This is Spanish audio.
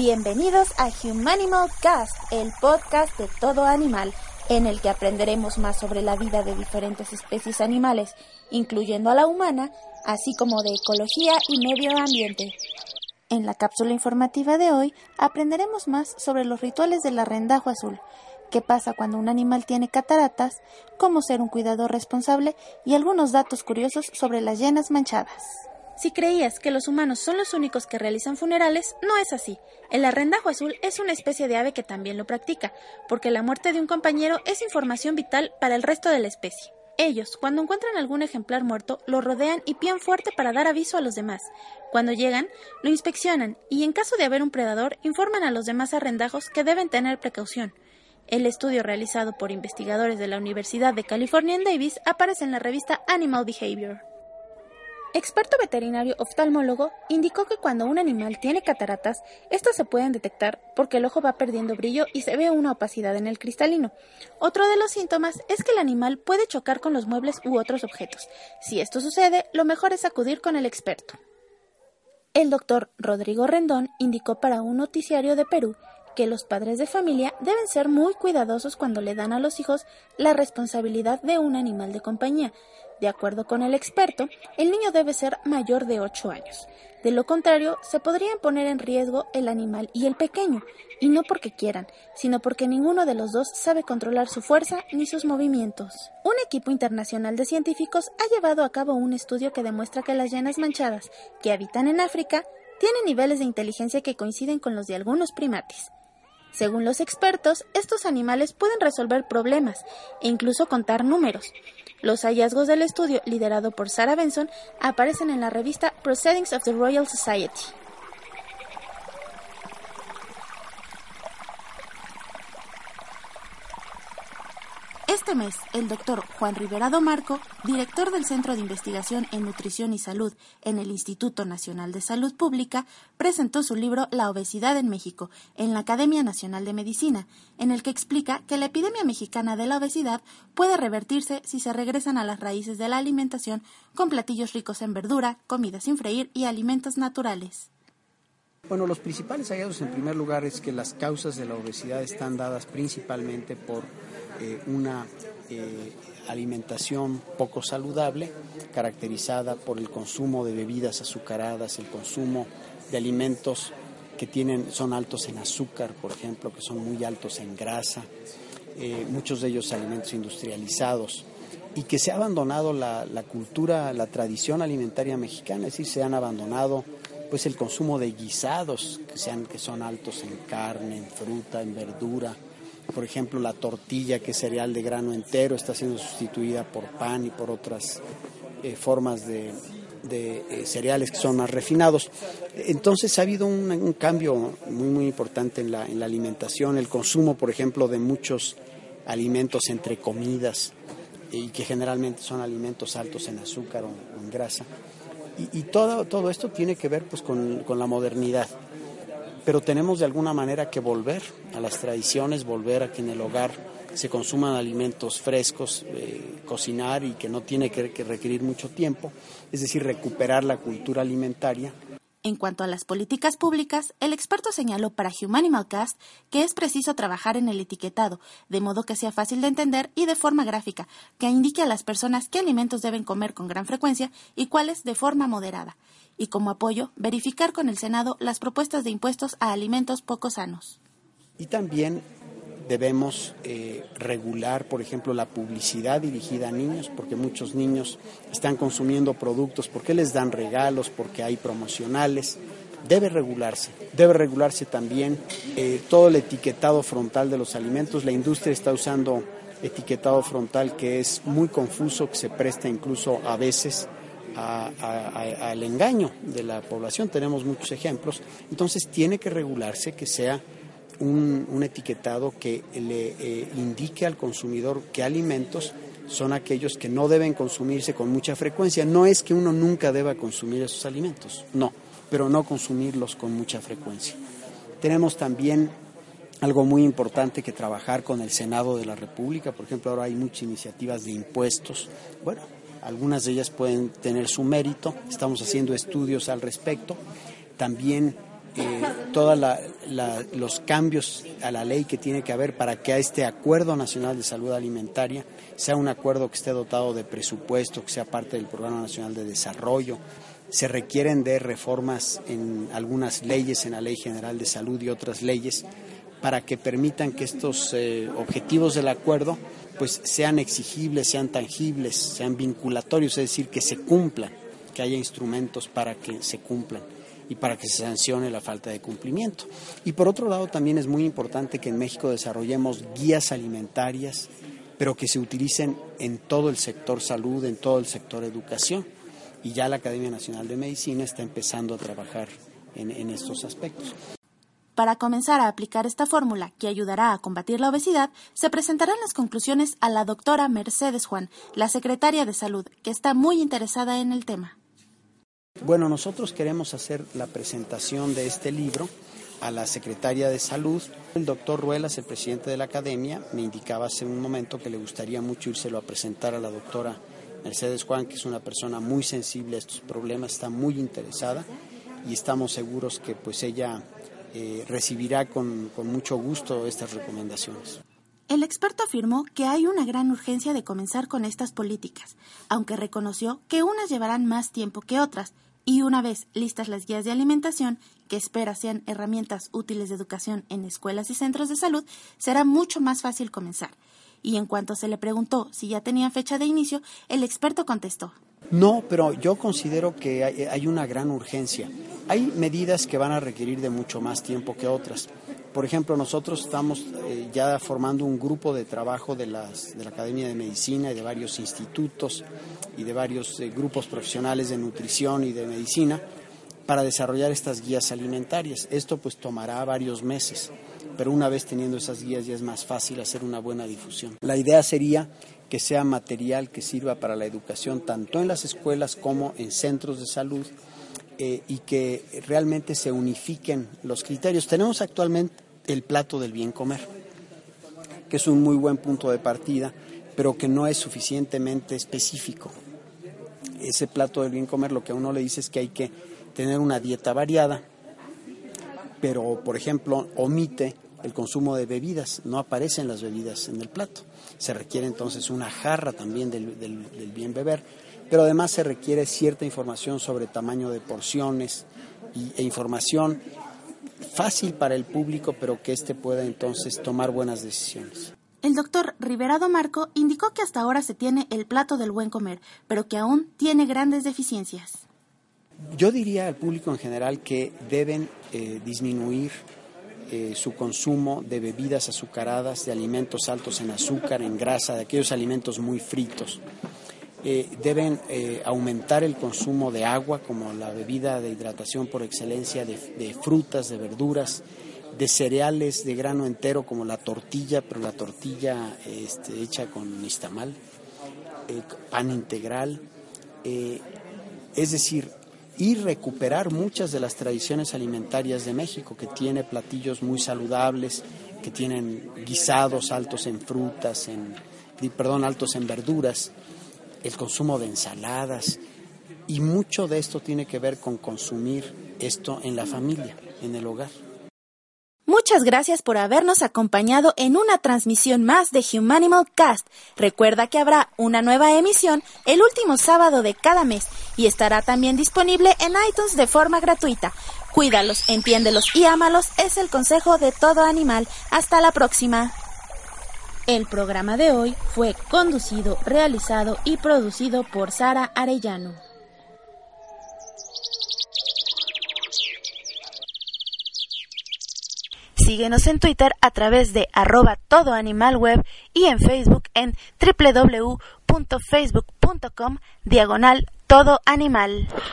Bienvenidos a Humanimal Cast, el podcast de todo animal, en el que aprenderemos más sobre la vida de diferentes especies animales, incluyendo a la humana, así como de ecología y medio ambiente. En la cápsula informativa de hoy aprenderemos más sobre los rituales del arrendajo azul, qué pasa cuando un animal tiene cataratas, cómo ser un cuidador responsable y algunos datos curiosos sobre las llenas manchadas. Si creías que los humanos son los únicos que realizan funerales, no es así. El arrendajo azul es una especie de ave que también lo practica, porque la muerte de un compañero es información vital para el resto de la especie. Ellos, cuando encuentran algún ejemplar muerto, lo rodean y pían fuerte para dar aviso a los demás. Cuando llegan, lo inspeccionan y, en caso de haber un predador, informan a los demás arrendajos que deben tener precaución. El estudio realizado por investigadores de la Universidad de California en Davis aparece en la revista Animal Behavior. Experto veterinario oftalmólogo indicó que cuando un animal tiene cataratas, estas se pueden detectar porque el ojo va perdiendo brillo y se ve una opacidad en el cristalino. Otro de los síntomas es que el animal puede chocar con los muebles u otros objetos. Si esto sucede, lo mejor es acudir con el experto. El doctor Rodrigo Rendón indicó para un noticiario de Perú que los padres de familia deben ser muy cuidadosos cuando le dan a los hijos la responsabilidad de un animal de compañía. De acuerdo con el experto, el niño debe ser mayor de 8 años. De lo contrario, se podrían poner en riesgo el animal y el pequeño, y no porque quieran, sino porque ninguno de los dos sabe controlar su fuerza ni sus movimientos. Un equipo internacional de científicos ha llevado a cabo un estudio que demuestra que las llenas manchadas, que habitan en África, tienen niveles de inteligencia que coinciden con los de algunos primates. Según los expertos, estos animales pueden resolver problemas e incluso contar números. Los hallazgos del estudio, liderado por Sarah Benson, aparecen en la revista Proceedings of the Royal Society. Este mes, el doctor Juan Riverado Marco, director del Centro de Investigación en Nutrición y Salud en el Instituto Nacional de Salud Pública, presentó su libro La obesidad en México en la Academia Nacional de Medicina, en el que explica que la epidemia mexicana de la obesidad puede revertirse si se regresan a las raíces de la alimentación con platillos ricos en verdura, comida sin freír y alimentos naturales. Bueno, los principales hallazgos en primer lugar es que las causas de la obesidad están dadas principalmente por eh, una eh, alimentación poco saludable, caracterizada por el consumo de bebidas azucaradas, el consumo de alimentos que tienen, son altos en azúcar, por ejemplo, que son muy altos en grasa, eh, muchos de ellos alimentos industrializados, y que se ha abandonado la, la, cultura, la tradición alimentaria mexicana, es decir, se han abandonado pues el consumo de guisados que, sean, que son altos en carne, en fruta, en verdura, por ejemplo, la tortilla, que es cereal de grano entero, está siendo sustituida por pan y por otras eh, formas de, eh, cereales que son más refinados. Entonces ha habido un, cambio muy, muy importante en la, en la, alimentación, el consumo, por ejemplo, de muchos alimentos entre comidas y que generalmente son alimentos altos en azúcar o, en grasa. Y, todo, todo esto tiene que ver pues, con, con la modernidad pero tenemos de alguna manera que volver a las tradiciones, volver a que en el hogar se consuman alimentos frescos, eh, cocinar y que no tiene que, que requerir mucho tiempo, es decir, recuperar la cultura alimentaria. En cuanto a las políticas públicas, el experto señaló para Humanimal Cast que es preciso trabajar en el etiquetado, de modo que sea fácil de entender y de forma gráfica, que indique a las personas qué alimentos deben comer con gran frecuencia y cuáles de forma moderada y como apoyo verificar con el Senado las propuestas de impuestos a alimentos poco sanos. Y también debemos eh, regular, por ejemplo, la publicidad dirigida a niños, porque muchos niños están consumiendo productos porque les dan regalos, porque hay promocionales. Debe regularse, debe regularse también eh, todo el etiquetado frontal de los alimentos. La industria está usando etiquetado frontal que es muy confuso, que se presta incluso a veces al engaño de la población. Tenemos muchos ejemplos. Entonces tiene que regularse que sea un, etiquetado que le eh, indique al consumidor qué alimentos son aquellos que no deben consumirse con mucha frecuencia. No es que uno nunca deba consumir esos alimentos, no, pero no consumirlos con mucha frecuencia. Tenemos también algo muy importante que trabajar con el Senado de la República. Por ejemplo, ahora hay muchas iniciativas de impuestos. Bueno, algunas de ellas pueden tener su mérito, estamos haciendo estudios al respecto. También eh, todos los cambios a la ley que tiene que haber para que este Acuerdo Nacional de Salud Alimentaria sea un acuerdo que esté dotado de presupuesto, que sea parte del Programa Nacional de Desarrollo. Se requieren de reformas en algunas leyes, en la Ley General de Salud y otras leyes, para que permitan que estos eh, objetivos del acuerdo pues sean exigibles, sean tangibles, sean vinculatorios, es decir, que se cumplan, que haya instrumentos para que se cumplan y para que se sancione la falta de cumplimiento. Y por otro lado, también es muy importante que en México desarrollemos guías alimentarias, pero que se utilicen en todo el sector salud, en todo el sector educación. Y ya la Academia Nacional de Medicina está empezando a trabajar en, estos aspectos. Para comenzar a aplicar esta fórmula que ayudará a combatir la obesidad, se presentarán las conclusiones a la doctora Mercedes Juan, la secretaria de Salud, que está muy interesada en el tema. Bueno, nosotros queremos hacer la presentación de este libro a la secretaria de Salud. El doctor Ruelas, el presidente de la academia, me indicaba hace un momento que le gustaría mucho írselo a presentar a la doctora Mercedes Juan, que es una persona muy sensible a estos problemas, está muy interesada y estamos seguros que pues ella eh, recibirá con, con mucho gusto estas recomendaciones. El experto afirmó que hay una gran urgencia de comenzar con estas políticas, aunque reconoció que unas llevarán más tiempo que otras, y una vez listas las guías de alimentación, que espera sean herramientas útiles de educación en escuelas y centros de salud, será mucho más fácil comenzar. Y en cuanto se le preguntó si ya tenía fecha de inicio, el experto contestó. No, pero yo considero que hay una gran urgencia. Hay medidas que van a requerir de mucho más tiempo que otras. Por ejemplo, nosotros estamos eh, ya formando un grupo de trabajo de, las, de la Academia de Medicina y de varios institutos y de varios eh, grupos profesionales de nutrición y de medicina para desarrollar estas guías alimentarias. Esto pues tomará varios meses, pero una vez teniendo esas guías ya es más fácil hacer una buena difusión. La idea sería que sea material que sirva para la educación tanto en las escuelas como en centros de salud eh, y que realmente se unifiquen los criterios. Tenemos actualmente el plato del bien comer, que es un muy buen punto de partida, pero que no es suficientemente específico. Ese plato del bien comer lo que a uno le dice es que hay que tener una dieta variada, pero por ejemplo omite el consumo de bebidas, no aparecen las bebidas en el plato. Se requiere entonces una jarra también del, del bien beber pero además se requiere cierta información sobre tamaño de porciones e información fácil para el público, pero que éste pueda entonces tomar buenas decisiones. El doctor Riverado Marco indicó que hasta ahora se tiene el plato del buen comer, pero que aún tiene grandes deficiencias. Yo diría al público en general que deben eh, disminuir eh, su consumo de bebidas azucaradas, de alimentos altos en azúcar, en grasa, de aquellos alimentos muy fritos. Eh, deben eh, aumentar el consumo de agua como la bebida de hidratación por excelencia, de, frutas, de verduras, de cereales de grano entero como la tortilla, pero la tortilla este, hecha con nistamal, eh, pan integral, es decir, y recuperar muchas de las tradiciones alimentarias de México, que tiene platillos muy saludables, que tienen guisados altos en frutas, en, perdón, altos en verduras, el consumo de ensaladas y mucho de esto tiene que ver con consumir esto en la familia, en el hogar. Muchas gracias por habernos acompañado en una transmisión más de Humanimal Cast. Recuerda que habrá una nueva emisión el último sábado de cada mes y estará también disponible en iTunes de forma gratuita. Cuídalos, entiéndelos y ámalos es el consejo de todo animal. Hasta la próxima. El programa de hoy fue conducido, realizado y producido por Sara Arellano. Síguenos en Twitter a través de arroba todoanimalweb y en Facebook en www.facebook.com diagonal todo animal.